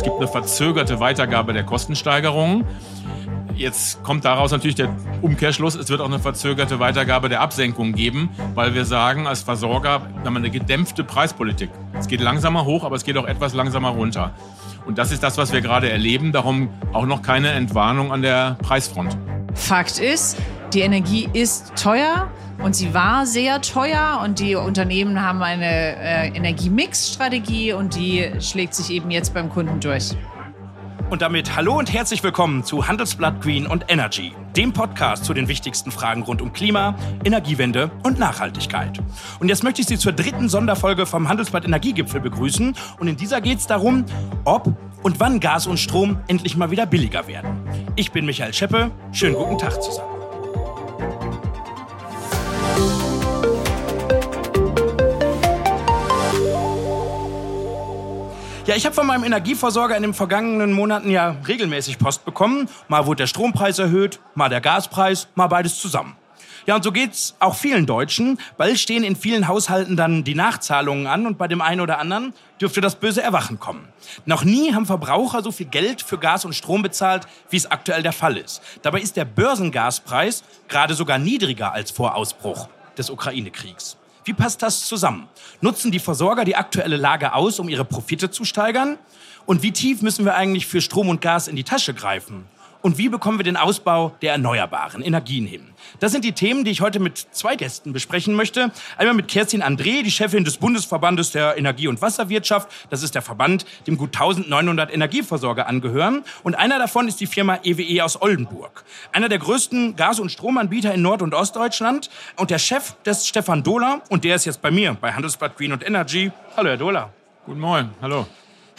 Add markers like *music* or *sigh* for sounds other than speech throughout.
Es gibt eine verzögerte Weitergabe der Kostensteigerungen. Jetzt kommt daraus natürlich der Umkehrschluss, es wird auch eine verzögerte Weitergabe der Absenkung geben, weil wir sagen, als Versorger haben wir eine gedämpfte Preispolitik. Es geht langsamer hoch, aber es geht auch etwas langsamer runter. Und das ist das, was wir gerade erleben. Darum auch noch keine Entwarnung an der Preisfront. Fakt ist, die Energie ist teuer und sie war sehr teuer und die Unternehmen haben eine äh, Energiemix-Strategie und die schlägt sich eben jetzt beim Kunden durch. Und damit hallo und herzlich willkommen zu Handelsblatt Green und Energy, dem Podcast zu den wichtigsten Fragen rund um Klima, Energiewende und Nachhaltigkeit. Und jetzt möchte ich Sie zur dritten Sonderfolge vom Handelsblatt Energiegipfel begrüßen. Und in dieser geht es darum, ob und wann Gas und Strom endlich mal wieder billiger werden. Ich bin Michael Scheppe. Schönen guten Tag zusammen. Ja, ich habe von meinem Energieversorger in den vergangenen Monaten ja regelmäßig Post bekommen. Mal wurde der Strompreis erhöht, mal der Gaspreis, mal beides zusammen. Ja, und so geht's auch vielen Deutschen. Bald stehen in vielen Haushalten dann die Nachzahlungen an und bei dem einen oder anderen dürfte das böse Erwachen kommen. Noch nie haben Verbraucher so viel Geld für Gas und Strom bezahlt, wie es aktuell der Fall ist. Dabei ist der Börsengaspreis gerade sogar niedriger als vor Ausbruch des Ukraine-Kriegs. Wie passt das zusammen? Nutzen die Versorger die aktuelle Lage aus, um ihre Profite zu steigern? Und wie tief müssen wir eigentlich für Strom und Gas in die Tasche greifen? Und wie bekommen wir den Ausbau der erneuerbaren Energien hin? Das sind die Themen, die ich heute mit zwei Gästen besprechen möchte. Einmal mit Kerstin André, die Chefin des Bundesverbandes der Energie- und Wasserwirtschaft. Das ist der Verband, dem gut 1900 Energieversorger angehören. Und einer davon ist die Firma EWE e aus Oldenburg. Einer der größten Gas- und Stromanbieter in Nord- und Ostdeutschland. Und der Chef des Stefan Dohler. Und der ist jetzt bei mir bei Handelsblatt Green und Energy. Hallo, Herr Dohler. Guten Morgen. Hallo.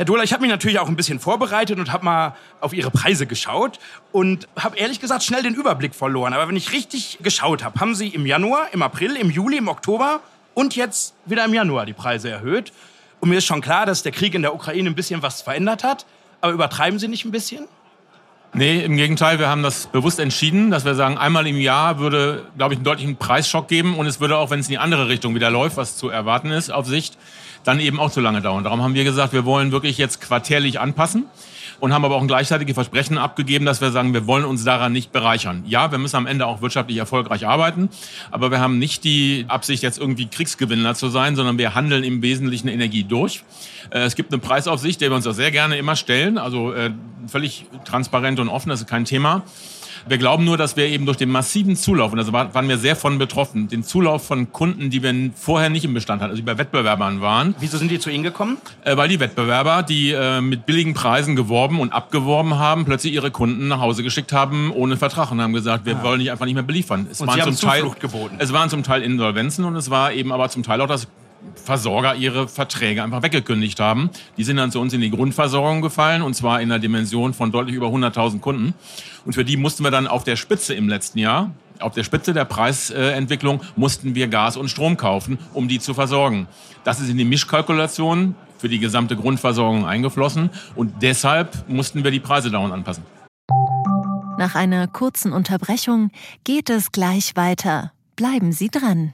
Herr Dohler, ich habe mich natürlich auch ein bisschen vorbereitet und habe mal auf Ihre Preise geschaut und habe ehrlich gesagt schnell den Überblick verloren. Aber wenn ich richtig geschaut habe, haben Sie im Januar, im April, im Juli, im Oktober und jetzt wieder im Januar die Preise erhöht. Und mir ist schon klar, dass der Krieg in der Ukraine ein bisschen was verändert hat. Aber übertreiben Sie nicht ein bisschen? Nee, im Gegenteil, wir haben das bewusst entschieden, dass wir sagen, einmal im Jahr würde, glaube ich, einen deutlichen Preisschock geben und es würde auch, wenn es in die andere Richtung wieder läuft, was zu erwarten ist, auf Sicht, dann eben auch zu lange dauern. Darum haben wir gesagt, wir wollen wirklich jetzt quartärlich anpassen und haben aber auch ein gleichzeitiges Versprechen abgegeben, dass wir sagen, wir wollen uns daran nicht bereichern. Ja, wir müssen am Ende auch wirtschaftlich erfolgreich arbeiten, aber wir haben nicht die Absicht, jetzt irgendwie Kriegsgewinner zu sein, sondern wir handeln im Wesentlichen Energie durch. Äh, es gibt eine Preisaufsicht, der wir uns auch sehr gerne immer stellen, also äh, völlig transparent und offen, das ist kein Thema. Wir glauben nur, dass wir eben durch den massiven Zulauf, und da waren wir sehr von betroffen, den Zulauf von Kunden, die wir vorher nicht im Bestand hatten, also die bei Wettbewerbern waren. Wieso sind die zu Ihnen gekommen? Äh, weil die Wettbewerber, die äh, mit billigen Preisen geworben und abgeworben haben, plötzlich ihre Kunden nach Hause geschickt haben ohne Vertrag und haben gesagt, wir ah. wollen dich einfach nicht mehr beliefern. Es und waren zum Teil, geboten. Es waren zum Teil Insolvenzen und es war eben aber zum Teil auch das Versorger ihre Verträge einfach weggekündigt haben. Die sind dann zu uns in die Grundversorgung gefallen und zwar in einer Dimension von deutlich über 100.000 Kunden. Und für die mussten wir dann auf der Spitze im letzten Jahr, auf der Spitze der Preisentwicklung, mussten wir Gas und Strom kaufen, um die zu versorgen. Das ist in die Mischkalkulation für die gesamte Grundversorgung eingeflossen und deshalb mussten wir die Preise dauernd anpassen. Nach einer kurzen Unterbrechung geht es gleich weiter. Bleiben Sie dran.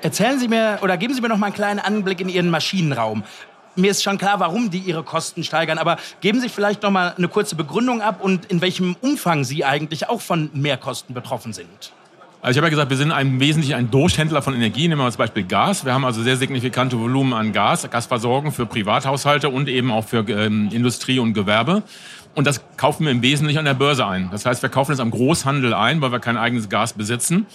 Erzählen Sie mir oder geben Sie mir noch mal einen kleinen Anblick in Ihren Maschinenraum. Mir ist schon klar, warum die ihre Kosten steigern, aber geben Sie vielleicht noch mal eine kurze Begründung ab und in welchem Umfang Sie eigentlich auch von Mehrkosten betroffen sind. Also ich habe ja gesagt, wir sind im Wesentlichen ein Durchhändler von Energie. Nehmen wir mal zum Beispiel Gas. Wir haben also sehr signifikante Volumen an Gas, Gasversorgung für Privathaushalte und eben auch für ähm, Industrie und Gewerbe. Und das kaufen wir im Wesentlichen an der Börse ein. Das heißt, wir kaufen es am Großhandel ein, weil wir kein eigenes Gas besitzen.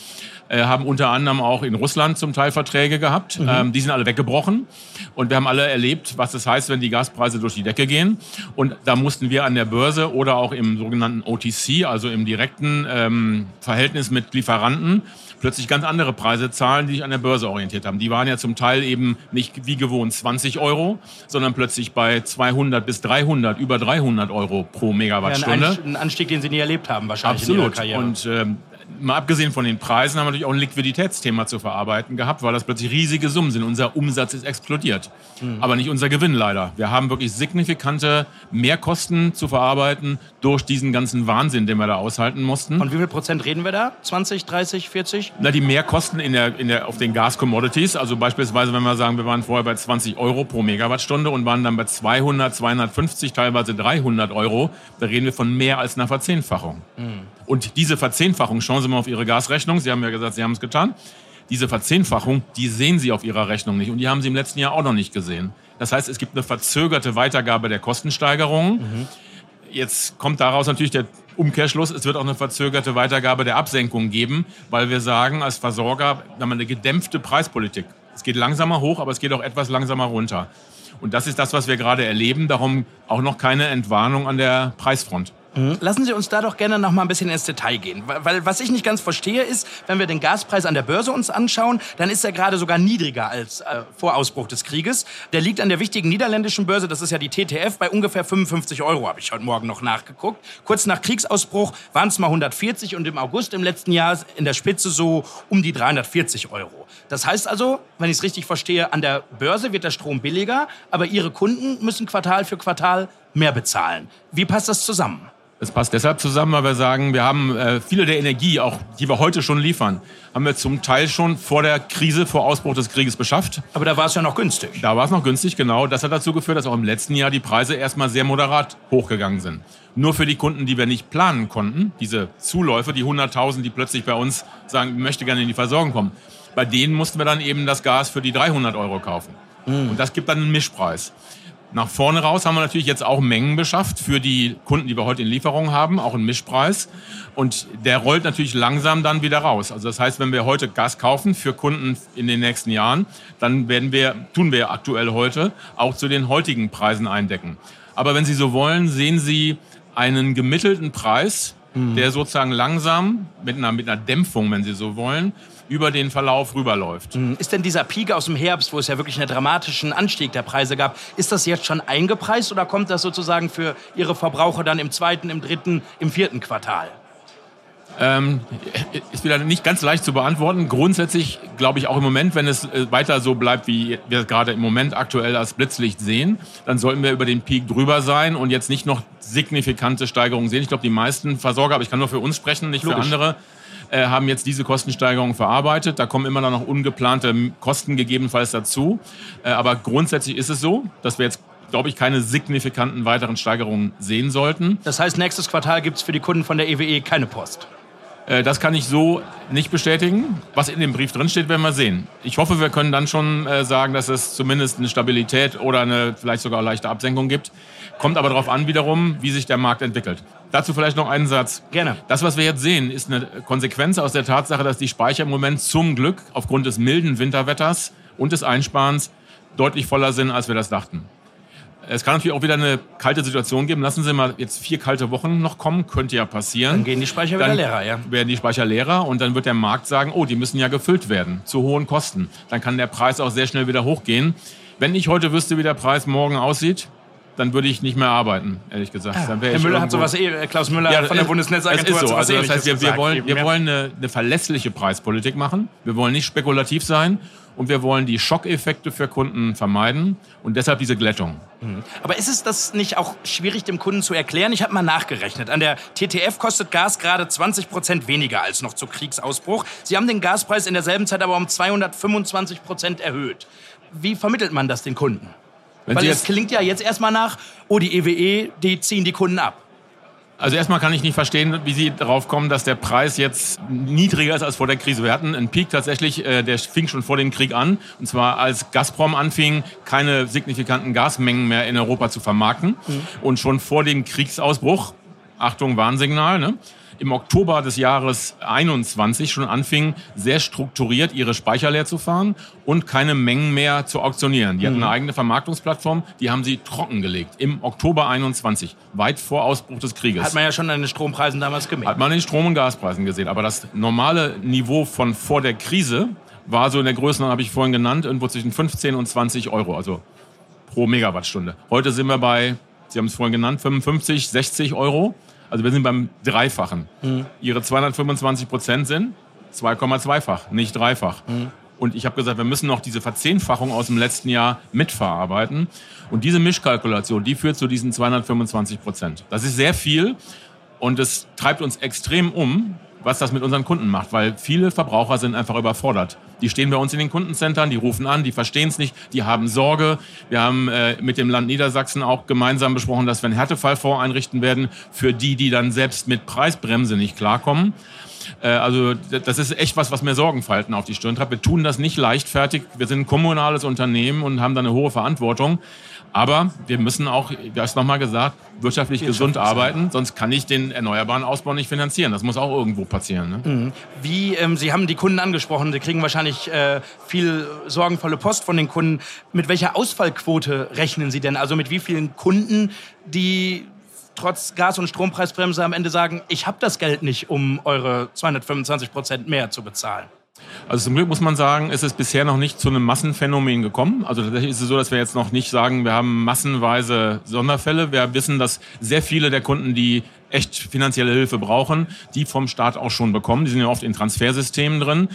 Äh, haben unter anderem auch in Russland zum Teil Verträge gehabt. Mhm. Ähm, die sind alle weggebrochen. Und wir haben alle erlebt, was das heißt, wenn die Gaspreise durch die Decke gehen. Und da mussten wir an der Börse oder auch im sogenannten OTC, also im direkten ähm, Verhältnis mit Lieferanten, plötzlich ganz andere Preise zahlen, die sich an der Börse orientiert haben. Die waren ja zum Teil eben nicht wie gewohnt 20 Euro, sondern plötzlich bei 200 bis 300, über 300 Euro pro Megawattstunde. Ja, ein Anstieg, den Sie nie erlebt haben, wahrscheinlich Absolut. in Ihrer Karriere. Und ähm, mal abgesehen von den Preisen haben wir natürlich auch ein Liquiditätsthema zu verarbeiten gehabt, weil das plötzlich riesige Summen sind. Unser Umsatz ist explodiert, mhm. aber nicht unser Gewinn leider. Wir haben wirklich signifikante Mehrkosten zu verarbeiten durch diesen ganzen Wahnsinn, den wir da aushalten mussten. Von wie viel Prozent reden wir da? 20, 30, 40? Na, die Mehrkosten in der, in der, auf den Gas-Commodities, also beispielsweise, wenn wir sagen, wir waren vorher bei 20 Euro pro Megawattstunde und waren dann bei 200, 250, teilweise 300 Euro, da reden wir von mehr als einer Verzehnfachung. Mhm. Und diese Verzehnfachung, schauen Sie mal auf Ihre Gasrechnung, Sie haben ja gesagt, Sie haben es getan, diese Verzehnfachung, die sehen Sie auf Ihrer Rechnung nicht und die haben Sie im letzten Jahr auch noch nicht gesehen. Das heißt, es gibt eine verzögerte Weitergabe der Kostensteigerungen. Mhm. Jetzt kommt daraus natürlich der Umkehrschluss, es wird auch eine verzögerte Weitergabe der Absenkung geben, weil wir sagen, als Versorger haben wir eine gedämpfte Preispolitik. Es geht langsamer hoch, aber es geht auch etwas langsamer runter. Und das ist das, was wir gerade erleben. Darum auch noch keine Entwarnung an der Preisfront. Mhm. Lassen Sie uns da doch gerne noch mal ein bisschen ins Detail gehen. Weil was ich nicht ganz verstehe ist, wenn wir den Gaspreis an der Börse uns anschauen, dann ist er gerade sogar niedriger als äh, vor Ausbruch des Krieges. Der liegt an der wichtigen niederländischen Börse, das ist ja die TTF, bei ungefähr 55 Euro, habe ich heute Morgen noch nachgeguckt. Kurz nach Kriegsausbruch waren es mal 140 und im August im letzten Jahr in der Spitze so um die 340 Euro. Das heißt also, wenn ich es richtig verstehe, an der Börse wird der Strom billiger, aber Ihre Kunden müssen Quartal für Quartal mehr bezahlen. Wie passt das zusammen? Das passt deshalb zusammen, weil wir sagen, wir haben äh, viele der Energie, auch die wir heute schon liefern, haben wir zum Teil schon vor der Krise, vor Ausbruch des Krieges beschafft. Aber da war es ja noch günstig. Da war es noch günstig, genau. Das hat dazu geführt, dass auch im letzten Jahr die Preise erstmal sehr moderat hochgegangen sind. Nur für die Kunden, die wir nicht planen konnten, diese Zuläufe, die 100.000, die plötzlich bei uns sagen, ich möchte gerne in die Versorgung kommen, bei denen mussten wir dann eben das Gas für die 300 Euro kaufen. Mhm. Und das gibt dann einen Mischpreis. Nach vorne raus haben wir natürlich jetzt auch Mengen beschafft für die Kunden, die wir heute in Lieferung haben, auch einen Mischpreis. Und der rollt natürlich langsam dann wieder raus. Also das heißt, wenn wir heute Gas kaufen für Kunden in den nächsten Jahren, dann werden wir, tun wir aktuell heute, auch zu den heutigen Preisen eindecken. Aber wenn Sie so wollen, sehen Sie einen gemittelten Preis, mhm. der sozusagen langsam mit einer, mit einer Dämpfung, wenn Sie so wollen, über den Verlauf rüberläuft. Hm. Ist denn dieser Peak aus dem Herbst, wo es ja wirklich einen dramatischen Anstieg der Preise gab, ist das jetzt schon eingepreist oder kommt das sozusagen für Ihre Verbraucher dann im zweiten, im dritten, im vierten Quartal? Ähm, ist wieder nicht ganz leicht zu beantworten. Grundsätzlich glaube ich auch im Moment, wenn es äh, weiter so bleibt, wie wir es gerade im Moment aktuell als Blitzlicht sehen, dann sollten wir über den Peak drüber sein und jetzt nicht noch signifikante Steigerungen sehen. Ich glaube, die meisten Versorger, aber ich kann nur für uns sprechen, nicht Logisch. für andere, äh, haben jetzt diese Kostensteigerung verarbeitet. Da kommen immer noch ungeplante Kosten gegebenenfalls dazu. Äh, aber grundsätzlich ist es so, dass wir jetzt glaube ich, keine signifikanten weiteren Steigerungen sehen sollten. Das heißt, nächstes Quartal gibt es für die Kunden von der EWE e keine Post. Äh, das kann ich so nicht bestätigen. Was in dem Brief drinsteht, werden wir sehen. Ich hoffe, wir können dann schon äh, sagen, dass es zumindest eine Stabilität oder eine vielleicht sogar leichte Absenkung gibt. Kommt aber darauf an, wiederum, wie sich der Markt entwickelt. Dazu vielleicht noch einen Satz. Gerne. Das, was wir jetzt sehen, ist eine Konsequenz aus der Tatsache, dass die Speicher im Moment zum Glück aufgrund des milden Winterwetters und des Einsparens deutlich voller sind, als wir das dachten. Es kann natürlich auch wieder eine kalte Situation geben. Lassen Sie mal jetzt vier kalte Wochen noch kommen, könnte ja passieren. Dann gehen die Speicher dann wieder leerer, ja. Werden die Speicher leerer und dann wird der Markt sagen, oh, die müssen ja gefüllt werden, zu hohen Kosten. Dann kann der Preis auch sehr schnell wieder hochgehen. Wenn ich heute wüsste, wie der Preis morgen aussieht, dann würde ich nicht mehr arbeiten, ehrlich gesagt. Ah, Herr Müller hat sowas, eh, Klaus Müller ja, von der Bundesnetzagentur ist so. also das heißt, wir, wir, wollen, wir wollen eine, eine verlässliche Preispolitik machen. Wir wollen nicht spekulativ sein und wir wollen die Schockeffekte für Kunden vermeiden und deshalb diese Glättung. Mhm. Aber ist es das nicht auch schwierig dem Kunden zu erklären? Ich habe mal nachgerechnet. An der TTF kostet Gas gerade 20 Prozent weniger als noch zu Kriegsausbruch. Sie haben den Gaspreis in derselben Zeit aber um 225 Prozent erhöht. Wie vermittelt man das den Kunden? Wenn Weil es klingt ja jetzt erstmal nach, oh, die EWE, e, die ziehen die Kunden ab. Also erstmal kann ich nicht verstehen, wie Sie darauf kommen, dass der Preis jetzt niedriger ist als vor der Krise. Wir hatten einen Peak tatsächlich, äh, der fing schon vor dem Krieg an. Und zwar als Gazprom anfing, keine signifikanten Gasmengen mehr in Europa zu vermarkten. Mhm. Und schon vor dem Kriegsausbruch, Achtung, Warnsignal, ne, im Oktober des Jahres 21 schon anfingen, sehr strukturiert ihre Speicher leer zu fahren und keine Mengen mehr zu auktionieren. Die hatten eine eigene Vermarktungsplattform, die haben sie trockengelegt im Oktober 21, weit vor Ausbruch des Krieges. Hat man ja schon an den Strompreisen damals gemerkt. Hat man den Strom- und Gaspreisen gesehen. Aber das normale Niveau von vor der Krise war so in der Größenordnung, habe ich vorhin genannt, irgendwo zwischen 15 und 20 Euro, also pro Megawattstunde. Heute sind wir bei, Sie haben es vorhin genannt, 55, 60 Euro. Also wir sind beim Dreifachen. Ihre 225 Prozent sind 2,2-fach, nicht dreifach. Und ich habe gesagt, wir müssen noch diese Verzehnfachung aus dem letzten Jahr mitverarbeiten. Und diese Mischkalkulation, die führt zu diesen 225 Prozent. Das ist sehr viel und es treibt uns extrem um, was das mit unseren Kunden macht, weil viele Verbraucher sind einfach überfordert. Die stehen bei uns in den Kundencentern, die rufen an, die verstehen es nicht, die haben Sorge. Wir haben äh, mit dem Land Niedersachsen auch gemeinsam besprochen, dass wir einen Härtefallfonds einrichten werden für die, die dann selbst mit Preisbremse nicht klarkommen. Äh, Also das ist echt was, was mir Sorgenfalten auf die Stirn treibt. Wir tun das nicht leichtfertig. Wir sind ein kommunales Unternehmen und haben da eine hohe Verantwortung. Aber wir müssen auch, du hast nochmal gesagt, wirtschaftlich gesund arbeiten, sonst kann ich den erneuerbaren Ausbau nicht finanzieren. Das muss auch irgendwo passieren. Ne? Wie, ähm, Sie haben die Kunden angesprochen, Sie kriegen wahrscheinlich äh, viel sorgenvolle Post von den Kunden. Mit welcher Ausfallquote rechnen Sie denn? Also mit wie vielen Kunden, die trotz Gas- und Strompreisbremse am Ende sagen, ich habe das Geld nicht, um eure 225 Prozent mehr zu bezahlen? Also zum Glück muss man sagen, ist es bisher noch nicht zu einem Massenphänomen gekommen. Also tatsächlich ist es so, dass wir jetzt noch nicht sagen, wir haben massenweise Sonderfälle. Wir wissen, dass sehr viele der Kunden, die echt finanzielle Hilfe brauchen, die vom Staat auch schon bekommen. Die sind ja oft in Transfersystemen drin.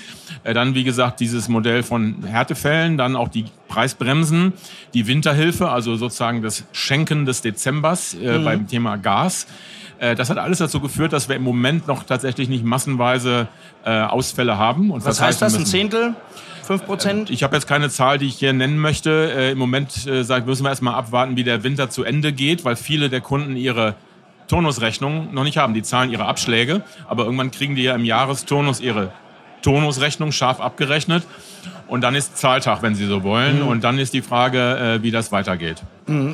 Äh, Dann, wie gesagt, dieses Modell von Härtefällen, dann auch die Preisbremsen, die Winterhilfe, also sozusagen das Schenken des Dezembers äh, beim Thema Gas. Äh, Das hat alles dazu geführt, dass wir im Moment noch tatsächlich nicht massenweise äh, Ausfälle haben. Und Was heißt das? Ein. Zehntel? Fünf Prozent? Ich habe jetzt keine Zahl, die ich hier nennen möchte. Äh, Im Moment äh, müssen wir erstmal abwarten, wie der Winter zu Ende geht, weil viele der Kunden ihre Turnusrechnung noch nicht haben. Die zahlen ihre Abschläge, aber irgendwann kriegen die ja im Jahresturnus ihre Turnusrechnung scharf abgerechnet. Und dann ist Zahltag, wenn Sie so wollen. Und dann ist die Frage, äh, wie das weitergeht.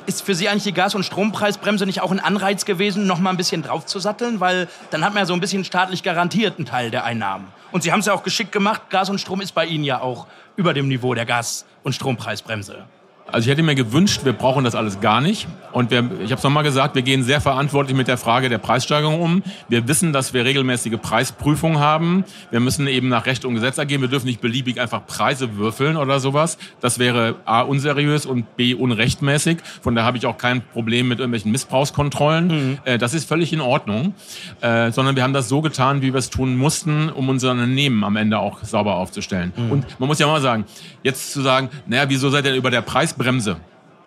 Ist für Sie eigentlich die Gas- und Strompreisbremse nicht auch ein Anreiz gewesen, noch mal ein bisschen draufzusatteln? Weil dann hat man ja so ein bisschen staatlich garantierten Teil der Einnahmen. Und Sie haben es ja auch geschickt gemacht. Gas und Strom ist bei Ihnen ja auch über dem Niveau der Gas- und Strompreisbremse. Also ich hätte mir gewünscht, wir brauchen das alles gar nicht. Und wir, ich habe es nochmal gesagt, wir gehen sehr verantwortlich mit der Frage der Preissteigerung um. Wir wissen, dass wir regelmäßige Preisprüfungen haben. Wir müssen eben nach Recht und Gesetz agieren. Wir dürfen nicht beliebig einfach Preise würfeln oder sowas. Das wäre A, unseriös und B, unrechtmäßig. Von daher habe ich auch kein Problem mit irgendwelchen Missbrauchskontrollen. Äh, das ist völlig in Ordnung. Äh, sondern wir haben das so getan, wie wir es tun mussten, um unser Unternehmen am Ende auch sauber aufzustellen. Und man muss ja mal sagen, jetzt zu sagen, naja, wieso seid ihr über der Preisbremse?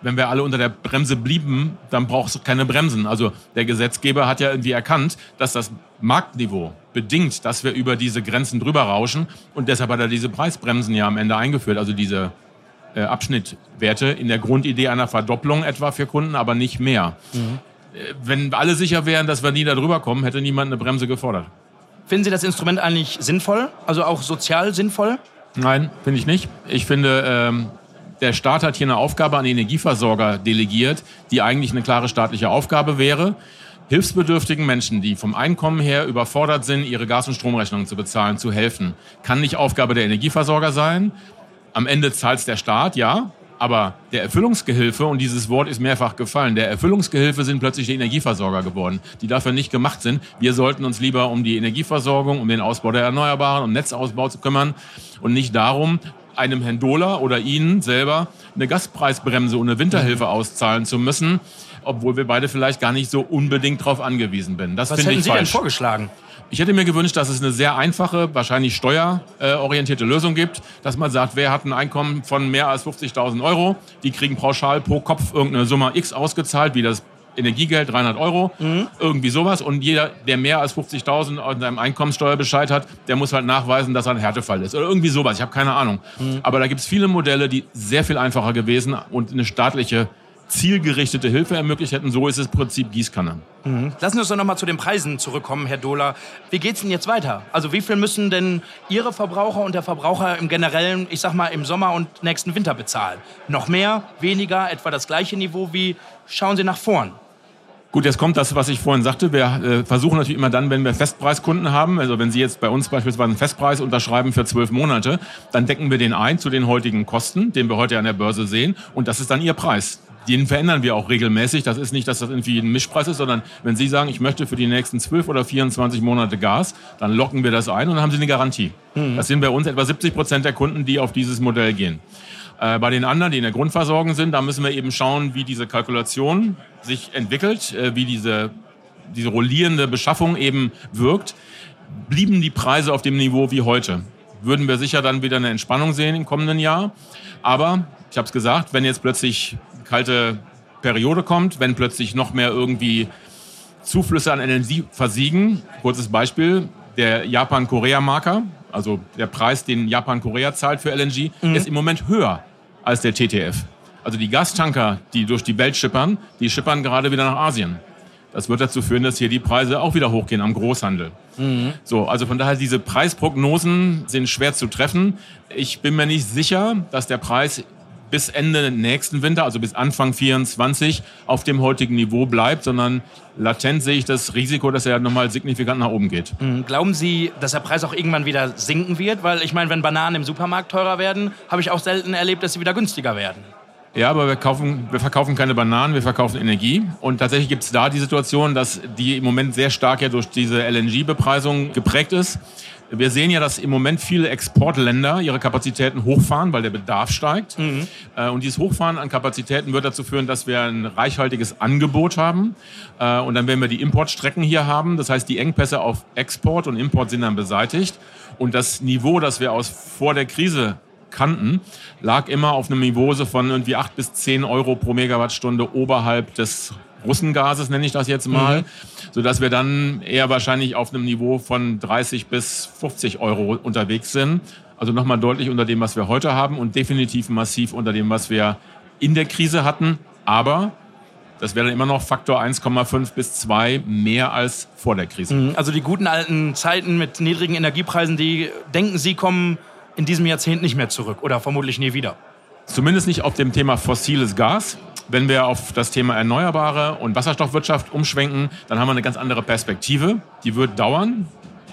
Wenn wir alle unter der Bremse blieben, dann brauchst du keine Bremsen. Also der Gesetzgeber hat ja irgendwie erkannt, dass das Marktniveau bedingt, dass wir über diese Grenzen drüber rauschen. Und deshalb hat er diese Preisbremsen ja am Ende eingeführt. Also diese äh, Abschnittwerte in der Grundidee einer Verdopplung etwa für Kunden, aber nicht mehr. Äh, Wenn alle sicher wären, dass wir nie da drüber kommen, hätte niemand eine Bremse gefordert. Finden Sie das Instrument eigentlich sinnvoll? Also auch sozial sinnvoll? Nein, finde ich nicht. Ich finde, ähm, der Staat hat hier eine Aufgabe an Energieversorger delegiert, die eigentlich eine klare staatliche Aufgabe wäre. Hilfsbedürftigen Menschen, die vom Einkommen her überfordert sind, ihre Gas- und Stromrechnungen zu bezahlen, zu helfen, kann nicht Aufgabe der Energieversorger sein. Am Ende zahlt der Staat, ja, aber der Erfüllungsgehilfe, und dieses Wort ist mehrfach gefallen, der Erfüllungsgehilfe sind plötzlich die Energieversorger geworden, die dafür nicht gemacht sind. Wir sollten uns lieber um die Energieversorgung, um den Ausbau der Erneuerbaren, um Netzausbau zu kümmern und nicht darum, einem Herrn Dohler oder Ihnen selber eine Gaspreisbremse und eine Winterhilfe auszahlen zu müssen, obwohl wir beide vielleicht gar nicht so unbedingt darauf angewiesen bin. Das Was finde hätten ich Sie denn falsch. vorgeschlagen? Ich hätte mir gewünscht, dass es eine sehr einfache, wahrscheinlich steuerorientierte Lösung gibt, dass man sagt, wer hat ein Einkommen von mehr als 50.000 Euro, die kriegen pauschal pro Kopf irgendeine Summe X ausgezahlt, wie das Energiegeld, 300 Euro, irgendwie sowas. Und jeder, der mehr als 50.000 an seinem Einkommenssteuerbescheid hat, der muss halt nachweisen, dass er ein Härtefall ist. Oder irgendwie sowas, ich habe keine Ahnung. Aber da gibt es viele Modelle, die sehr viel einfacher gewesen und eine staatliche zielgerichtete Hilfe ermöglicht hätten. So ist es Prinzip Gießkanne. Lassen Sie uns doch noch mal zu den Preisen zurückkommen, Herr Dohler. Wie geht's denn jetzt weiter? Also wie viel müssen denn Ihre Verbraucher und der Verbraucher im Generellen, ich sag mal, im Sommer und nächsten Winter bezahlen? Noch mehr, weniger, etwa das gleiche Niveau wie? Schauen Sie nach vorn. Gut, jetzt kommt das, was ich vorhin sagte. Wir äh, versuchen natürlich immer dann, wenn wir Festpreiskunden haben, also wenn Sie jetzt bei uns beispielsweise einen Festpreis unterschreiben für zwölf Monate, dann decken wir den ein zu den heutigen Kosten, den wir heute an der Börse sehen. Und das ist dann Ihr Preis. Den verändern wir auch regelmäßig. Das ist nicht, dass das irgendwie ein Mischpreis ist, sondern wenn Sie sagen, ich möchte für die nächsten zwölf oder 24 Monate Gas, dann locken wir das ein und dann haben Sie eine Garantie. Mhm. Das sind bei uns etwa 70 Prozent der Kunden, die auf dieses Modell gehen. Äh, bei den anderen, die in der Grundversorgung sind, da müssen wir eben schauen, wie diese Kalkulation sich entwickelt, äh, wie diese, diese rollierende Beschaffung eben wirkt. Blieben die Preise auf dem Niveau wie heute, würden wir sicher dann wieder eine Entspannung sehen im kommenden Jahr. Aber, ich habe es gesagt, wenn jetzt plötzlich kalte Periode kommt, wenn plötzlich noch mehr irgendwie Zuflüsse an Energie versiegen, kurzes Beispiel, der Japan-Korea-Marker, also der Preis, den Japan-Korea zahlt für LNG, mhm. ist im Moment höher als der TTF. Also die Gastanker, die durch die Welt schippern, die schippern gerade wieder nach Asien. Das wird dazu führen, dass hier die Preise auch wieder hochgehen am Großhandel. Mhm. So, also von daher diese Preisprognosen sind schwer zu treffen. Ich bin mir nicht sicher, dass der Preis bis Ende nächsten Winter, also bis Anfang 24, auf dem heutigen Niveau bleibt, sondern latent sehe ich das Risiko, dass er nochmal signifikant nach oben geht. Mhm. Glauben Sie, dass der Preis auch irgendwann wieder sinken wird? Weil ich meine, wenn Bananen im Supermarkt teurer werden, habe ich auch selten erlebt, dass sie wieder günstiger werden. Ja, aber wir, kaufen, wir verkaufen keine Bananen, wir verkaufen Energie. Und tatsächlich gibt es da die Situation, dass die im Moment sehr stark ja durch diese LNG-Bepreisung geprägt ist. Wir sehen ja, dass im Moment viele Exportländer ihre Kapazitäten hochfahren, weil der Bedarf steigt. Mhm. Äh, und dieses Hochfahren an Kapazitäten wird dazu führen, dass wir ein reichhaltiges Angebot haben. Äh, und dann werden wir die Importstrecken hier haben. Das heißt, die Engpässe auf Export und Import sind dann beseitigt. Und das Niveau, das wir aus vor der Krise kannten, lag immer auf einem Niveau von irgendwie 8 bis 10 Euro pro Megawattstunde oberhalb des Russengases, nenne ich das jetzt mal, mhm. sodass wir dann eher wahrscheinlich auf einem Niveau von 30 bis 50 Euro unterwegs sind. Also nochmal deutlich unter dem, was wir heute haben und definitiv massiv unter dem, was wir in der Krise hatten. Aber das wäre dann immer noch Faktor 1,5 bis 2 mehr als vor der Krise. Mhm. Also die guten alten Zeiten mit niedrigen Energiepreisen, die denken Sie kommen in diesem Jahrzehnt nicht mehr zurück oder vermutlich nie wieder. Zumindest nicht auf dem Thema fossiles Gas. Wenn wir auf das Thema Erneuerbare und Wasserstoffwirtschaft umschwenken, dann haben wir eine ganz andere Perspektive. Die wird dauern.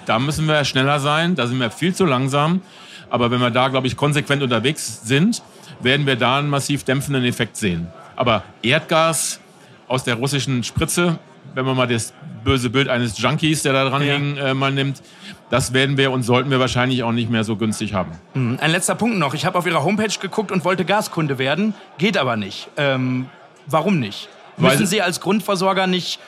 Da müssen wir schneller sein. Da sind wir viel zu langsam. Aber wenn wir da, glaube ich, konsequent unterwegs sind, werden wir da einen massiv dämpfenden Effekt sehen. Aber Erdgas aus der russischen Spritze, wenn man mal das böse Bild eines Junkies, der da dran ja. hing, äh, mal nimmt, das werden wir und sollten wir wahrscheinlich auch nicht mehr so günstig haben. Hm, ein letzter Punkt noch. Ich habe auf Ihrer Homepage geguckt und wollte Gaskunde werden. Geht aber nicht. Ähm, warum nicht? Weil Müssen Sie als Grundversorger nicht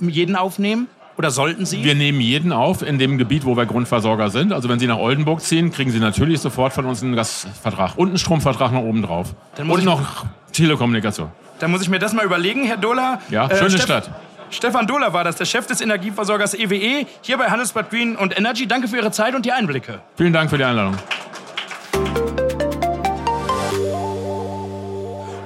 jeden aufnehmen? Oder sollten Sie? Wir nehmen jeden auf in dem Gebiet, wo wir Grundversorger sind. Also wenn Sie nach Oldenburg ziehen, kriegen Sie natürlich sofort von uns einen Gasvertrag und einen Stromvertrag noch oben drauf. und noch Telekommunikation. Dann muss ich mir das mal überlegen, Herr Dohler. Ja, schöne äh, Steff Stadt. Stefan Dohler war das, der Chef des Energieversorgers EWE, e, hier bei Handelsblatt Green und Energy. Danke für Ihre Zeit und die Einblicke. Vielen Dank für die Einladung.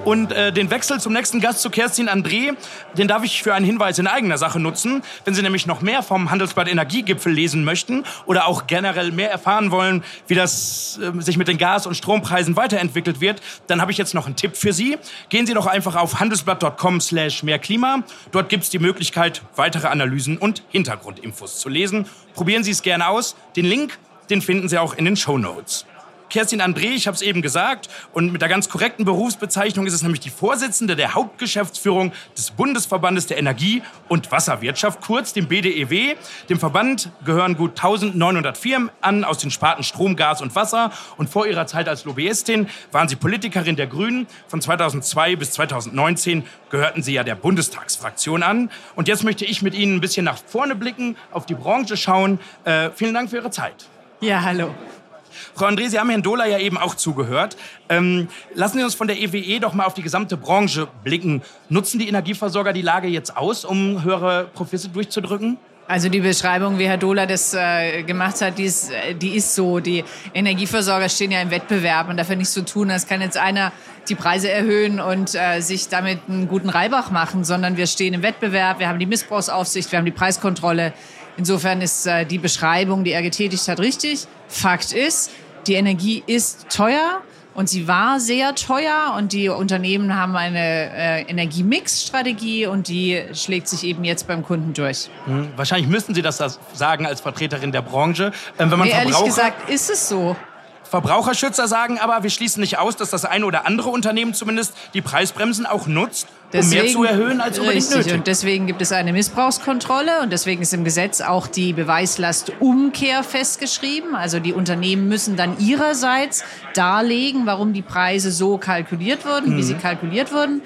Und äh, den Wechsel zum nächsten Gast zu Kerstin André, den darf ich für einen Hinweis in eigener Sache nutzen. Wenn Sie nämlich noch mehr vom Handelsblatt Energiegipfel lesen möchten oder auch generell mehr erfahren wollen, wie das äh, sich mit den Gas- und Strompreisen weiterentwickelt wird, dann habe ich jetzt noch einen Tipp für Sie. Gehen Sie doch einfach auf handelsblatt.com slash mehrklima. Dort gibt es die Möglichkeit, weitere Analysen und Hintergrundinfos zu lesen. Probieren Sie es gerne aus. Den Link, den finden Sie auch in den Show Notes. Kerstin André, ich habe es eben gesagt, und mit der ganz korrekten Berufsbezeichnung ist es nämlich die Vorsitzende der Hauptgeschäftsführung des Bundesverbandes der Energie- und Wasserwirtschaft, kurz dem BDEW. Dem Verband gehören gut 1900 Firmen an aus den Sparten Strom, Gas und Wasser. Und vor ihrer Zeit als Lobbyistin waren sie Politikerin der Grünen. Von 2002 bis 2019 gehörten sie ja der Bundestagsfraktion an. Und jetzt möchte ich mit Ihnen ein bisschen nach vorne blicken, auf die Branche schauen. Äh, vielen Dank für Ihre Zeit. Ja, hallo. Frau André, Sie haben Herrn Dohler ja eben auch zugehört. Ähm, lassen Sie uns von der EWE e doch mal auf die gesamte Branche blicken. Nutzen die Energieversorger die Lage jetzt aus, um höhere Profite durchzudrücken? Also die Beschreibung, wie Herr Dohler das äh, gemacht hat, die ist, äh, die ist so. Die Energieversorger stehen ja im Wettbewerb und dafür nicht so tun, als kann jetzt einer die Preise erhöhen und äh, sich damit einen guten Reibach machen, sondern wir stehen im Wettbewerb, wir haben die Missbrauchsaufsicht, wir haben die Preiskontrolle. Insofern ist äh, die Beschreibung, die er getätigt hat, richtig. Fakt ist, die Energie ist teuer Und sie war sehr teuer und die Unternehmen haben eine äh, Energiemix-Strategie und die schlägt sich eben jetzt beim Kunden durch. Hm, wahrscheinlich müssten Sie das sagen als Vertreterin der Branche. Ähm, wenn man nee, ehrlich gesagt ist es so. Verbraucherschützer sagen aber, wir schließen nicht aus, dass das eine oder andere Unternehmen zumindest die Preisbremsen auch nutzt, deswegen, um mehr zu erhöhen als unbedingt richtig, nötig. Und deswegen gibt es eine Missbrauchskontrolle und deswegen ist im Gesetz auch die Beweislastumkehr festgeschrieben. Also die Unternehmen müssen dann ihrerseits darlegen, warum die Preise so kalkuliert wurden, mhm. wie sie kalkuliert wurden.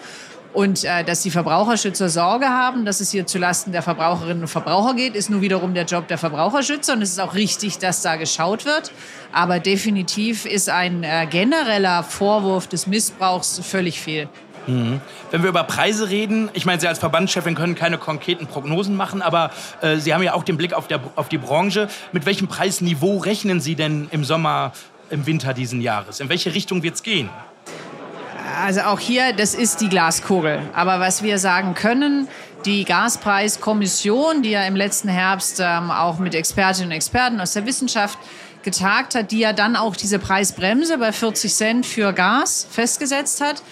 Und äh, dass die Verbraucherschützer Sorge haben, dass es hier zulasten der Verbraucherinnen und Verbraucher geht, ist nur wiederum der Job der Verbraucherschützer. Und es ist auch richtig, dass da geschaut wird. Aber definitiv ist ein äh, genereller Vorwurf des Missbrauchs völlig fehl. Mhm. Wenn wir über Preise reden, ich meine, Sie als Verbandschefin können keine konkreten Prognosen machen, aber äh, Sie haben ja auch den Blick auf, der, auf die Branche. Mit welchem Preisniveau rechnen Sie denn im Sommer, im Winter diesen Jahres? In welche Richtung wird es gehen? Also auch hier, das ist die Glaskugel. Aber was wir sagen können, die Gaspreiskommission, die ja im letzten Herbst ähm, auch mit Expertinnen und Experten aus der Wissenschaft getagt hat, die ja dann auch diese Preisbremse bei 40 Cent für Gas festgesetzt hat,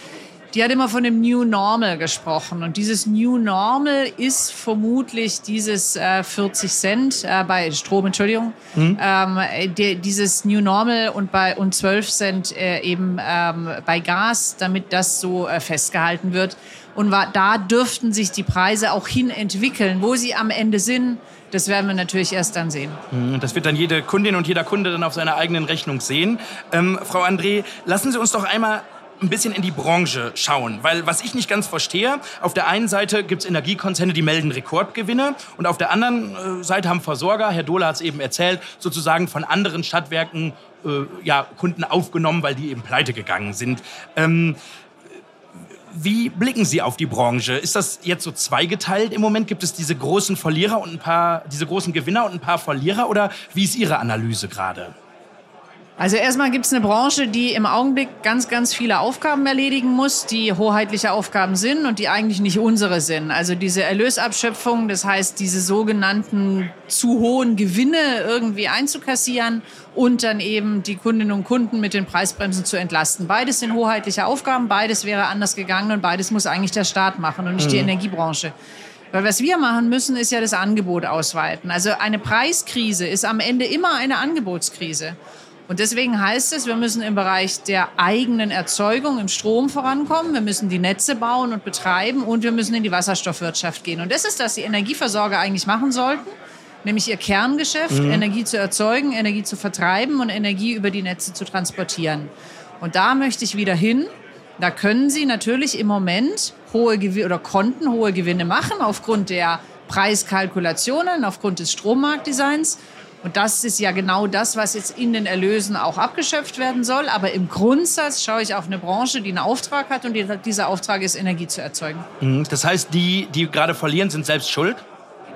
die hat immer von dem New Normal gesprochen. Und dieses New Normal ist vermutlich dieses äh, 40 Cent äh, bei Strom, Entschuldigung, mhm. ähm, die, dieses New Normal und bei und 12 Cent äh, eben ähm, bei Gas, damit das so äh, festgehalten wird. Und war, da dürften sich die Preise auch hin entwickeln. Wo sie am Ende sind, das werden wir natürlich erst dann sehen. Mhm, das wird dann jede Kundin und jeder Kunde dann auf seiner eigenen Rechnung sehen. Ähm, Frau André, lassen Sie uns doch einmal ein bisschen in die Branche schauen. Weil was ich nicht ganz verstehe, auf der einen Seite gibt es Energiekonzerne, die melden Rekordgewinne und auf der anderen äh, Seite haben Versorger, Herr Dohle hat es eben erzählt, sozusagen von anderen Stadtwerken äh, ja, Kunden aufgenommen, weil die eben pleite gegangen sind. Ähm, wie blicken Sie auf die Branche? Ist das jetzt so zweigeteilt im Moment? Gibt es diese großen Verlierer und ein paar, diese großen Gewinner und ein paar Verlierer? Oder wie ist Ihre Analyse gerade? Also erstmal gibt es eine Branche, die im Augenblick ganz, ganz viele Aufgaben erledigen muss, die hoheitliche Aufgaben sind und die eigentlich nicht unsere sind. Also diese Erlösabschöpfung, das heißt diese sogenannten zu hohen Gewinne irgendwie einzukassieren und dann eben die Kundinnen und Kunden mit den Preisbremsen zu entlasten. Beides sind hoheitliche Aufgaben, beides wäre anders gegangen und beides muss eigentlich der Staat machen und nicht mhm. die Energiebranche. Weil was wir machen müssen, ist ja das Angebot ausweiten. Also eine Preiskrise ist am Ende immer eine Angebotskrise. Und deswegen heißt es, wir müssen im Bereich der eigenen Erzeugung im Strom vorankommen. Wir müssen die Netze bauen und betreiben und wir müssen in die Wasserstoffwirtschaft gehen. Und das ist, was die Energieversorger eigentlich machen sollten. Nämlich ihr Kerngeschäft, mhm. Energie zu erzeugen, Energie zu vertreiben und Energie über die Netze zu transportieren. Und da möchte ich wieder hin. Da können Sie natürlich im Moment hohe Gewinne oder konnten hohe Gewinne machen aufgrund der Preiskalkulationen, aufgrund des Strommarktdesigns. Und das ist ja genau das, was jetzt in den Erlösen auch abgeschöpft werden soll. Aber im Grundsatz schaue ich auf eine Branche, die einen Auftrag hat und die, dieser Auftrag ist, Energie zu erzeugen. Mhm. Das heißt, die, die gerade verlieren, sind selbst schuld?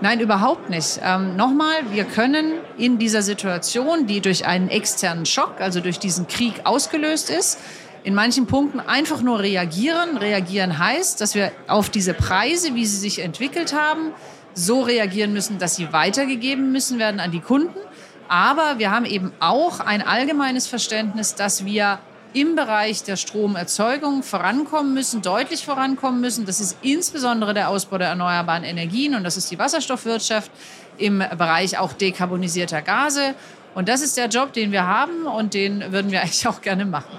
Nein, überhaupt nicht. Ähm, Nochmal, wir können in dieser Situation, die durch einen externen Schock, also durch diesen Krieg ausgelöst ist, in manchen Punkten einfach nur reagieren. Reagieren heißt, dass wir auf diese Preise, wie sie sich entwickelt haben, so reagieren müssen, dass sie weitergegeben müssen werden an die Kunden. Aber wir haben eben auch ein allgemeines Verständnis, dass wir im Bereich der Stromerzeugung vorankommen müssen, deutlich vorankommen müssen. Das ist insbesondere der Ausbau der erneuerbaren Energien und das ist die Wasserstoffwirtschaft im Bereich auch dekarbonisierter Gase. Und das ist der Job, den wir haben und den würden wir *laughs* eigentlich auch gerne machen.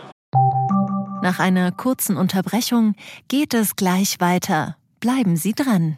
Nach einer kurzen Unterbrechung geht es gleich weiter. Bleiben Sie dran.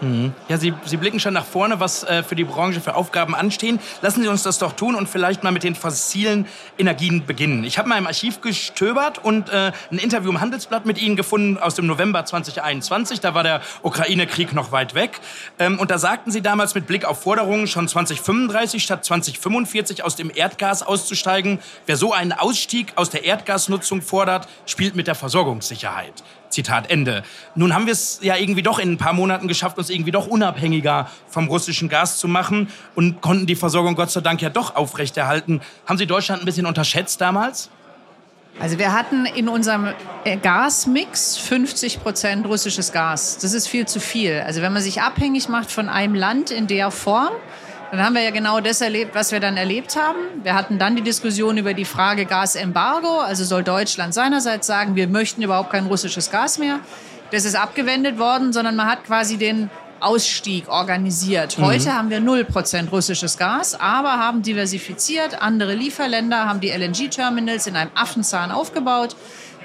Mhm. Ja, Sie, Sie blicken schon nach vorne, was äh, für die Branche für Aufgaben anstehen. Lassen Sie uns das doch tun und vielleicht mal mit den fossilen Energien beginnen. Ich habe mal im Archiv gestöbert und äh, ein Interview im Handelsblatt mit Ihnen gefunden aus dem November 2021. Da war der Ukraine-Krieg noch weit weg. Ähm, und da sagten Sie damals mit Blick auf Forderungen, schon 2035 statt 2045 aus dem Erdgas auszusteigen. Wer so einen Ausstieg aus der Erdgasnutzung fordert, spielt mit der Versorgungssicherheit. Zitat Ende. Nun haben wir es ja irgendwie doch in ein paar Monaten geschafft, uns irgendwie doch unabhängiger vom russischen Gas zu machen und konnten die Versorgung Gott sei Dank ja doch aufrechterhalten. Haben Sie Deutschland ein bisschen unterschätzt damals? Also wir hatten in unserem äh, Gasmix 50 Prozent russisches Gas. Das ist viel zu viel. Also wenn man sich abhängig macht von einem Land in der Form, dann haben wir ja genau das erlebt, was wir dann erlebt haben. Wir hatten dann die Diskussion über die Frage Gasembargo. Also soll Deutschland seinerseits sagen, wir möchten überhaupt kein russisches Gas mehr. Das ist abgewendet worden, sondern man hat quasi den Ausstieg organisiert. Mhm. Heute mhm. haben wir 0% russisches Gas, aber haben diversifiziert. Andere Lieferländer haben die LNG-Terminals in einem Affenzahn aufgebaut,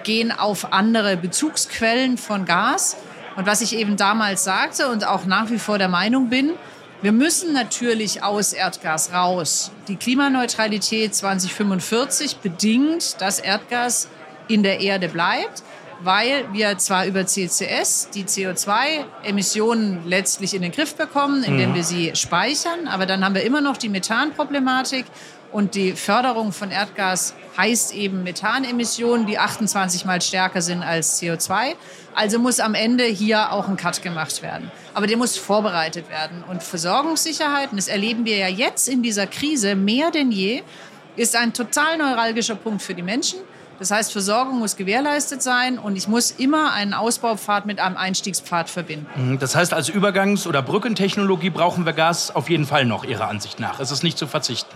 gehen auf andere Bezugsquellen von Gas. Und was ich eben damals sagte und auch nach wie vor der Meinung bin, wir müssen natürlich aus Erdgas raus. Die Klimaneutralität 2045 bedingt, dass Erdgas in der Erde bleibt, weil wir zwar über CCS die CO2-Emissionen letztlich in den Griff bekommen, indem mhm. wir sie speichern, aber dann haben wir immer noch die Methanproblematik und die Förderung von Erdgas heißt eben Methanemissionen, die 28 mal stärker sind als CO2. Also muss am Ende hier auch ein Cut gemacht werden. Aber der muss vorbereitet werden. Und Versorgungssicherheit, und das erleben wir ja jetzt in dieser Krise mehr denn je, ist ein total neuralgischer Punkt für die Menschen. Das heißt, Versorgung muss gewährleistet sein und ich muss immer einen Ausbaupfad mit einem Einstiegspfad verbinden. Mhm, das heißt, als Übergangs- oder Brückentechnologie brauchen wir Gas auf jeden Fall noch Ihrer Ansicht nach. Es ist nicht zu verzichten.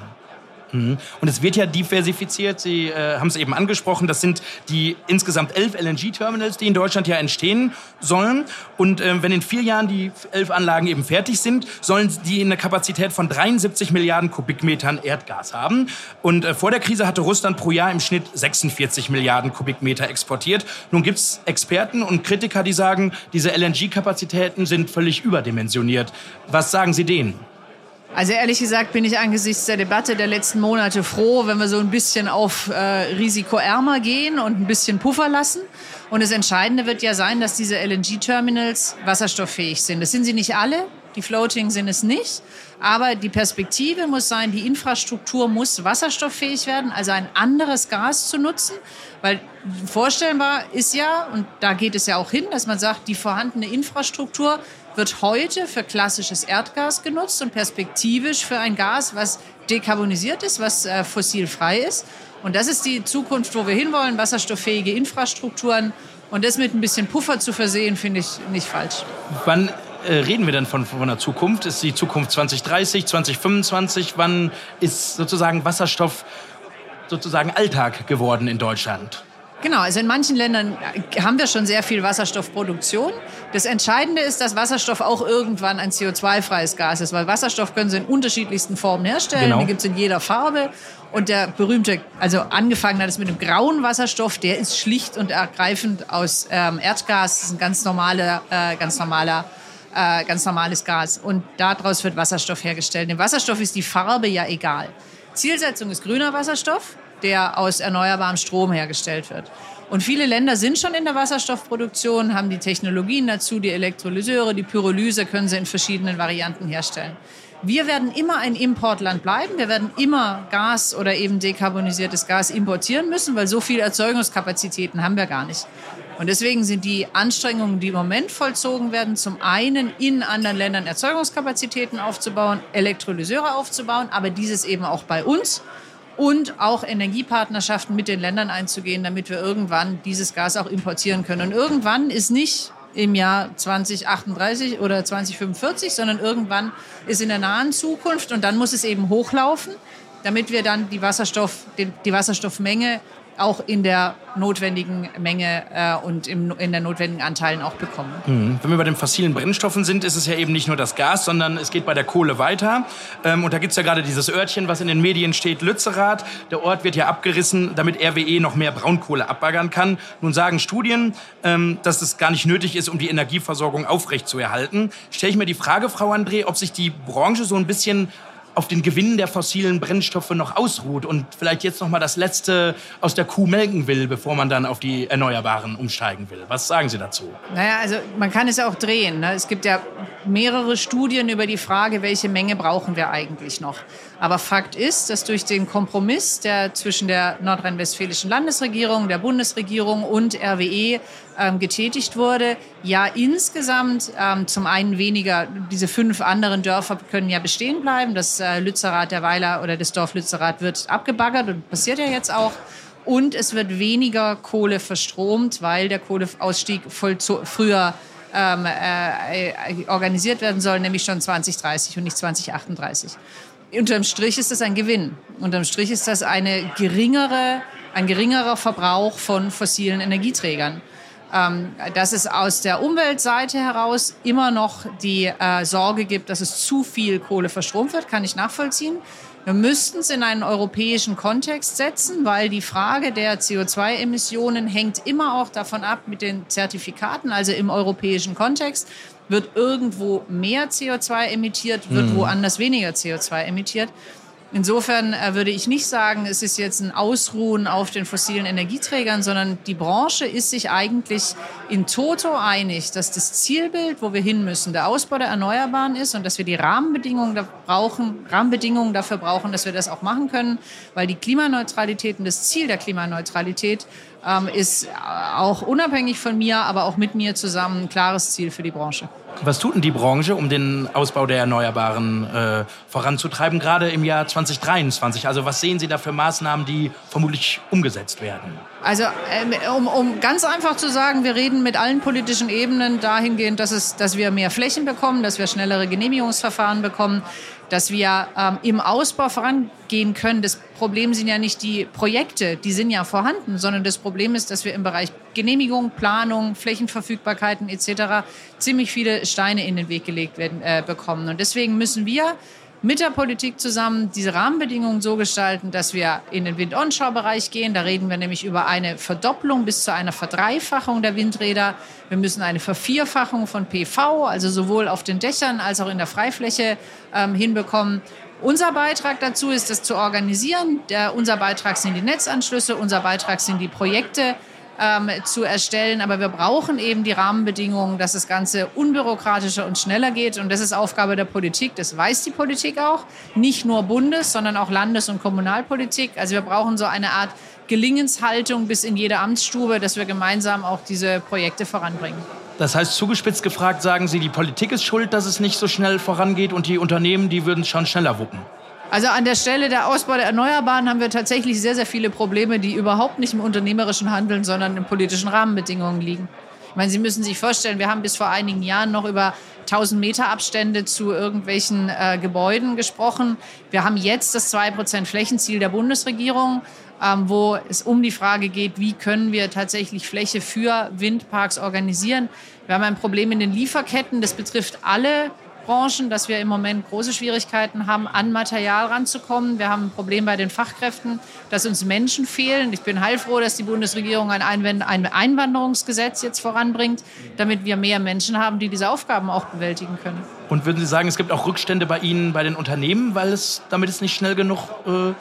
Mhm. Und es wird ja diversifiziert. Sie äh, haben es eben angesprochen. Das sind die insgesamt elf LNG-Terminals, die in Deutschland ja entstehen sollen. Und äh, wenn in vier Jahren die elf Anlagen eben fertig sind, sollen die eine Kapazität von 73 Milliarden Kubikmetern Erdgas haben. Und äh, vor der Krise hatte Russland pro Jahr im Schnitt 46 Milliarden Kubikmeter exportiert. Nun gibt es Experten und Kritiker, die sagen, diese LNG-Kapazitäten sind völlig überdimensioniert. Was sagen Sie denen? Also ehrlich gesagt bin ich angesichts der Debatte der letzten Monate froh, wenn wir so ein bisschen auf äh, risikoärmer gehen und ein bisschen Puffer lassen. Und das Entscheidende wird ja sein, dass diese LNG-Terminals wasserstofffähig sind. Das sind sie nicht alle, die Floating sind es nicht. Aber die Perspektive muss sein, die Infrastruktur muss wasserstofffähig werden, also ein anderes Gas zu nutzen. Weil vorstellbar ist ja, und da geht es ja auch hin, dass man sagt, die vorhandene Infrastruktur wird heute für klassisches Erdgas genutzt und perspektivisch für ein Gas, was dekarbonisiert ist, was äh, fossilfrei ist. Und das ist die Zukunft, wo wir hinwollen, wasserstofffähige Infrastrukturen. Und das mit ein bisschen Puffer zu versehen, finde ich nicht falsch. Wann äh, reden wir denn von, von der Zukunft? Ist die Zukunft 2030, 2025? Wann ist sozusagen Wasserstoff sozusagen Alltag geworden in Deutschland? Genau, also in manchen Ländern haben wir schon sehr viel Wasserstoffproduktion. Das Entscheidende ist, dass Wasserstoff auch irgendwann ein CO2-freies Gas ist, weil Wasserstoff können Sie in unterschiedlichsten Formen herstellen. Genau. Den gibt es in jeder Farbe. Und der berühmte, also angefangen hat es mit dem grauen Wasserstoff, der ist schlicht und ergreifend aus ähm, Erdgas. Das ist ein ganz normaler, äh, ganz normaler äh, ganz normales Gas. Und daraus wird Wasserstoff hergestellt. Dem Wasserstoff ist die Farbe ja egal. Zielsetzung ist grüner Wasserstoff der aus erneuerbarem Strom hergestellt wird. Und viele Länder sind schon in der Wasserstoffproduktion, haben die Technologien dazu, die Elektrolyseure, die Pyrolyse können sie in verschiedenen Varianten herstellen. Wir werden immer ein Importland bleiben. Wir werden immer Gas oder eben dekarbonisiertes Gas importieren müssen, weil so viele Erzeugungskapazitäten haben wir gar nicht. Und deswegen sind die Anstrengungen, die im Moment vollzogen werden, zum einen in anderen Ländern Erzeugungskapazitäten aufzubauen, Elektrolyseure aufzubauen, aber dieses eben auch bei uns und auch Energiepartnerschaften mit den Ländern einzugehen, damit wir irgendwann dieses Gas auch importieren können. Und irgendwann ist nicht im Jahr 2038 oder 2045, sondern irgendwann ist in der nahen Zukunft und dann muss es eben hochlaufen, damit wir dann die, Wasserstoff, die Wasserstoffmenge auch in der notwendigen Menge äh, und im, in der notwendigen Anteilen auch bekommen. Mhm. Wenn wir bei den fossilen Brennstoffen sind, ist es ja eben nicht nur das Gas, sondern es geht bei der Kohle weiter. Ähm, und da gibt es ja gerade dieses Örtchen, was in den Medien steht, Lützerath. Der Ort wird ja abgerissen, damit RWE noch mehr Braunkohle abbaggern kann. Nun sagen Studien, ähm, dass es gar nicht nötig ist, um die Energieversorgung aufrechtzuerhalten. Stelle ich mir die Frage, Frau André, ob sich die Branche so ein bisschen auf den Gewinn der fossilen Brennstoffe noch ausruht und vielleicht jetzt noch mal das Letzte aus der Kuh melken will, bevor man dann auf die Erneuerbaren umsteigen will. Was sagen Sie dazu? Naja, also man kann es auch drehen. Ne? Es gibt ja mehrere Studien über die Frage, welche Menge brauchen wir eigentlich noch. Aber Fakt ist, dass durch den Kompromiss, der zwischen der nordrhein-westfälischen Landesregierung, der Bundesregierung und RWE ähm, getätigt wurde, ja insgesamt ähm, zum einen weniger, diese fünf anderen Dörfer können ja bestehen bleiben. Das äh, Lützerath, der Weiler oder das Dorf Lützerath wird abgebaggert und passiert ja jetzt auch. Und es wird weniger Kohle verstromt, weil der Kohleausstieg voll zu, früher ähm, äh, äh organisiert werden soll, nämlich schon 2030 und nicht 2038 unterm Strich ist das ein Gewinn. Unterm Strich ist das eine geringere, ein geringerer Verbrauch von fossilen Energieträgern. Ähm, dass es aus der Umweltseite heraus immer noch die äh, Sorge gibt, dass es zu viel Kohle verstromt wird, kann ich nachvollziehen. Wir müssten es in einen europäischen Kontext setzen, weil die Frage der CO2-Emissionen hängt immer auch davon ab mit den Zertifikaten, also im europäischen Kontext wird irgendwo mehr CO2 emittiert, wird mhm. woanders weniger CO2 emittiert. Insofern äh, würde ich nicht sagen, es ist jetzt ein Ausruhen auf den fossilen Energieträgern, sondern die Branche ist sich eigentlich in toto einig, dass das Zielbild, wo wir hin müssen, der Ausbau der Erneuerbaren ist und dass wir die Rahmenbedingungen, da brauchen, Rahmenbedingungen dafür brauchen, dass wir das auch machen können, weil die Klimaneutralität und das Ziel der Klimaneutralität ähm, ist auch unabhängig von mir, aber auch mit mir zusammen ein klares Ziel für die Branche. Was tut denn die Branche, um den Ausbau der Erneuerbaren äh, voranzutreiben, gerade im Jahr 2023? Also was sehen Sie da für Maßnahmen, die vermutlich umgesetzt werden? Also ähm, um, um ganz einfach zu sagen, wir reden mit allen politischen Ebenen dahingehend, dass, es, dass wir mehr Flächen bekommen, dass wir schnellere Genehmigungsverfahren bekommen, dass wir ähm, im Ausbau vorangehen können. Das Problem sind ja nicht die Projekte, die sind ja vorhanden, sondern das Problem ist, dass wir im Bereich Genehmigung, Planung, Flächenverfügbarkeiten etc. ziemlich viele Steine in den Weg gelegt werden, äh, bekommen. Und deswegen müssen wir mit der Politik zusammen diese Rahmenbedingungen so gestalten, dass wir in den Wind-Onshore-Bereich gehen. Da reden wir nämlich über eine Verdopplung bis zu einer Verdreifachung der Windräder. Wir müssen eine Vervierfachung von PV, also sowohl auf den Dächern als auch in der Freifläche ähm, hinbekommen. Unser Beitrag dazu ist, das zu organisieren. Der, unser Beitrag sind die Netzanschlüsse, unser Beitrag sind die Projekte ähm, zu erstellen. Aber wir brauchen eben die Rahmenbedingungen, dass das Ganze unbürokratischer und schneller geht. Und das ist Aufgabe der Politik. Das weiß die Politik auch. Nicht nur Bundes-, sondern auch Landes- und Kommunalpolitik. Also wir brauchen so eine Art Gelingenshaltung bis in jede Amtsstube, dass wir gemeinsam auch diese Projekte voranbringen. Das heißt, zugespitzt gefragt, sagen Sie, die Politik ist schuld, dass es nicht so schnell vorangeht und die Unternehmen, die würden es schon schneller wuppen. Also an der Stelle der Ausbau der Erneuerbaren haben wir tatsächlich sehr, sehr viele Probleme, die überhaupt nicht im unternehmerischen Handeln, sondern in politischen Rahmenbedingungen liegen. Ich meine, Sie müssen sich vorstellen, wir haben bis vor einigen Jahren noch über 1000 Meter Abstände zu irgendwelchen äh, Gebäuden gesprochen. Wir haben jetzt das 2% Flächenziel der Bundesregierung, ähm, wo es um die Frage geht, wie können wir tatsächlich Fläche für Windparks organisieren. Wir haben ein Problem in den Lieferketten, das betrifft alle Branchen, dass wir im Moment große Schwierigkeiten haben, an Material ranzukommen. Wir haben ein Problem bei den Fachkräften, dass uns Menschen fehlen. Ich bin heilfroh, dass die Bundesregierung ein, Einwanderungsgesetz jetzt voranbringt, damit wir mehr Menschen haben, die diese Aufgaben auch bewältigen können. Und würden Sie sagen, es gibt auch Rückstände bei Ihnen, bei den Unternehmen, weil es damit es nicht schnell genug, äh,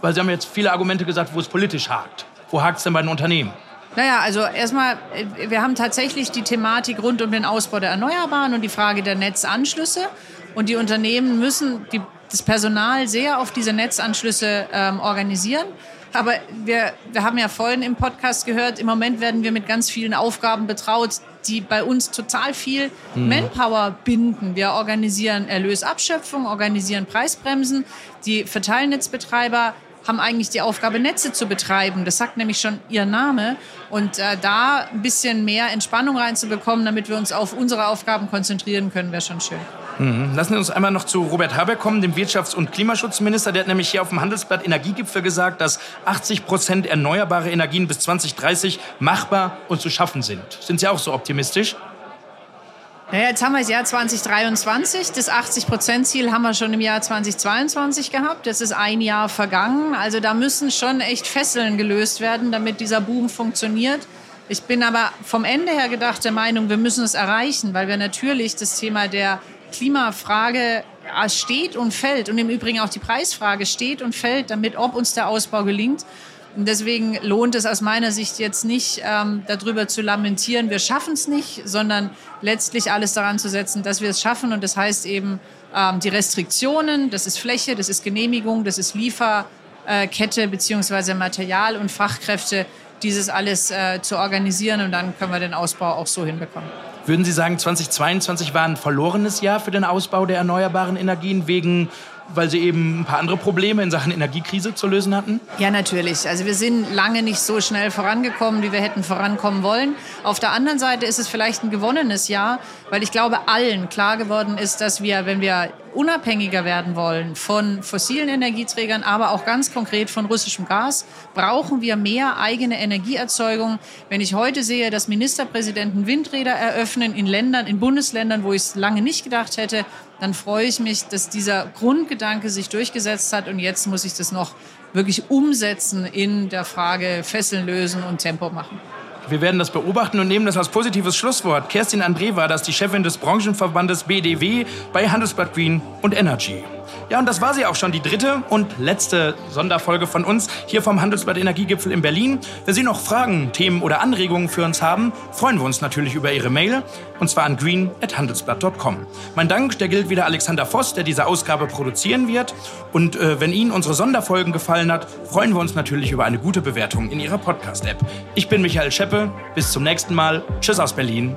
weil Sie haben jetzt viele Argumente gesagt, wo es politisch hakt. Wo hakt es denn bei den Unternehmen? Naja, also erstmal, äh, wir haben tatsächlich die Thematik rund um den Ausbau der Erneuerbaren und die Frage der Netzanschlüsse. Und die Unternehmen müssen die, das Personal sehr auf diese Netzanschlüsse ähm, organisieren. Aber wir, wir haben ja vorhin im Podcast gehört, im Moment werden wir mit ganz vielen Aufgaben betraut, die bei uns total viel mhm. Manpower binden. Wir organisieren Erlösabschöpfung, organisieren Preisbremsen. Die Verteilnetzbetreiber haben eigentlich die Aufgabe, Netze zu betreiben. Das sagt nämlich schon ihr Name. Und äh, da ein bisschen mehr Entspannung reinzubekommen, damit wir uns auf unsere Aufgaben konzentrieren können, wäre schon schön. Mhm. Lassen Sie uns einmal noch zu Robert Habeck kommen, dem Wirtschafts- und Klimaschutzminister. Der hat nämlich hier auf dem Handelsblatt Energiegipfel gesagt, dass 80 Prozent erneuerbare Energien bis 2030 machbar und zu schaffen sind. Sind Sie auch so optimistisch? Naja, jetzt haben wir das Jahr 2023. Das 80-Prozent-Ziel haben wir schon im Jahr 2022 gehabt. Das ist ein Jahr vergangen. Also da müssen schon echt Fesseln gelöst werden, damit dieser Boom funktioniert. Ich bin aber vom Ende her gedacht der Meinung, wir müssen es erreichen, weil wir natürlich das Thema der Klimafrage steht und fällt und im Übrigen auch die Preisfrage steht und fällt damit, ob uns der Ausbau gelingt. Und deswegen lohnt es aus meiner Sicht jetzt nicht, ähm, darüber zu lamentieren, wir schaffen es nicht, sondern letztlich alles daran zu setzen, dass wir es schaffen. Und das heißt eben ähm, die Restriktionen, das ist Fläche, das ist Genehmigung, das ist Lieferkette beziehungsweise Material und Fachkräfte, dieses alles äh, zu organisieren. Und dann können wir den Ausbau auch so hinbekommen. Würden Sie sagen, 2022 war ein verlorenes Jahr für den Ausbau der erneuerbaren Energien wegen weil sie eben ein paar andere Probleme in Sachen Energiekrise zu lösen hatten? Ja, natürlich. Also wir sind lange nicht so schnell vorangekommen, wie wir hätten vorankommen wollen. Auf der anderen Seite ist es vielleicht ein gewonnenes Jahr, weil ich glaube, allen klar geworden ist, dass wir, wenn wir unabhängiger werden wollen von fossilen Energieträgern, aber auch ganz konkret von russischem Gas, brauchen wir mehr eigene Energieerzeugung. Wenn ich heute sehe, dass Ministerpräsidenten Windräder eröffnen in Ländern, in Bundesländern, wo ich es lange nicht gedacht hätte, dann freue ich mich, dass dieser Grundgedanke sich durchgesetzt hat und jetzt muss ich das noch wirklich umsetzen in der Frage Fesseln lösen und Tempo machen. Wir werden das beobachten und nehmen das als positives Schlusswort. Kerstin André war das, die Chefin des Branchenverbandes BDW bei Handelsblatt Green und Energy. Ja, und das war sie auch schon, die dritte und letzte Sonderfolge von uns hier vom Handelsblatt Energiegipfel in Berlin. Wenn Sie noch Fragen, Themen oder Anregungen für uns haben, freuen wir uns natürlich über Ihre Mail und zwar an green.handelsblatt.com. Mein Dank, der gilt wieder Alexander Voss, der diese Ausgabe produzieren wird. Und äh, wenn Ihnen unsere Sonderfolgen gefallen hat, freuen wir uns natürlich über eine gute Bewertung in Ihrer Podcast-App. Ich bin Michael Scheppe. Bis zum nächsten Mal. Tschüss aus Berlin.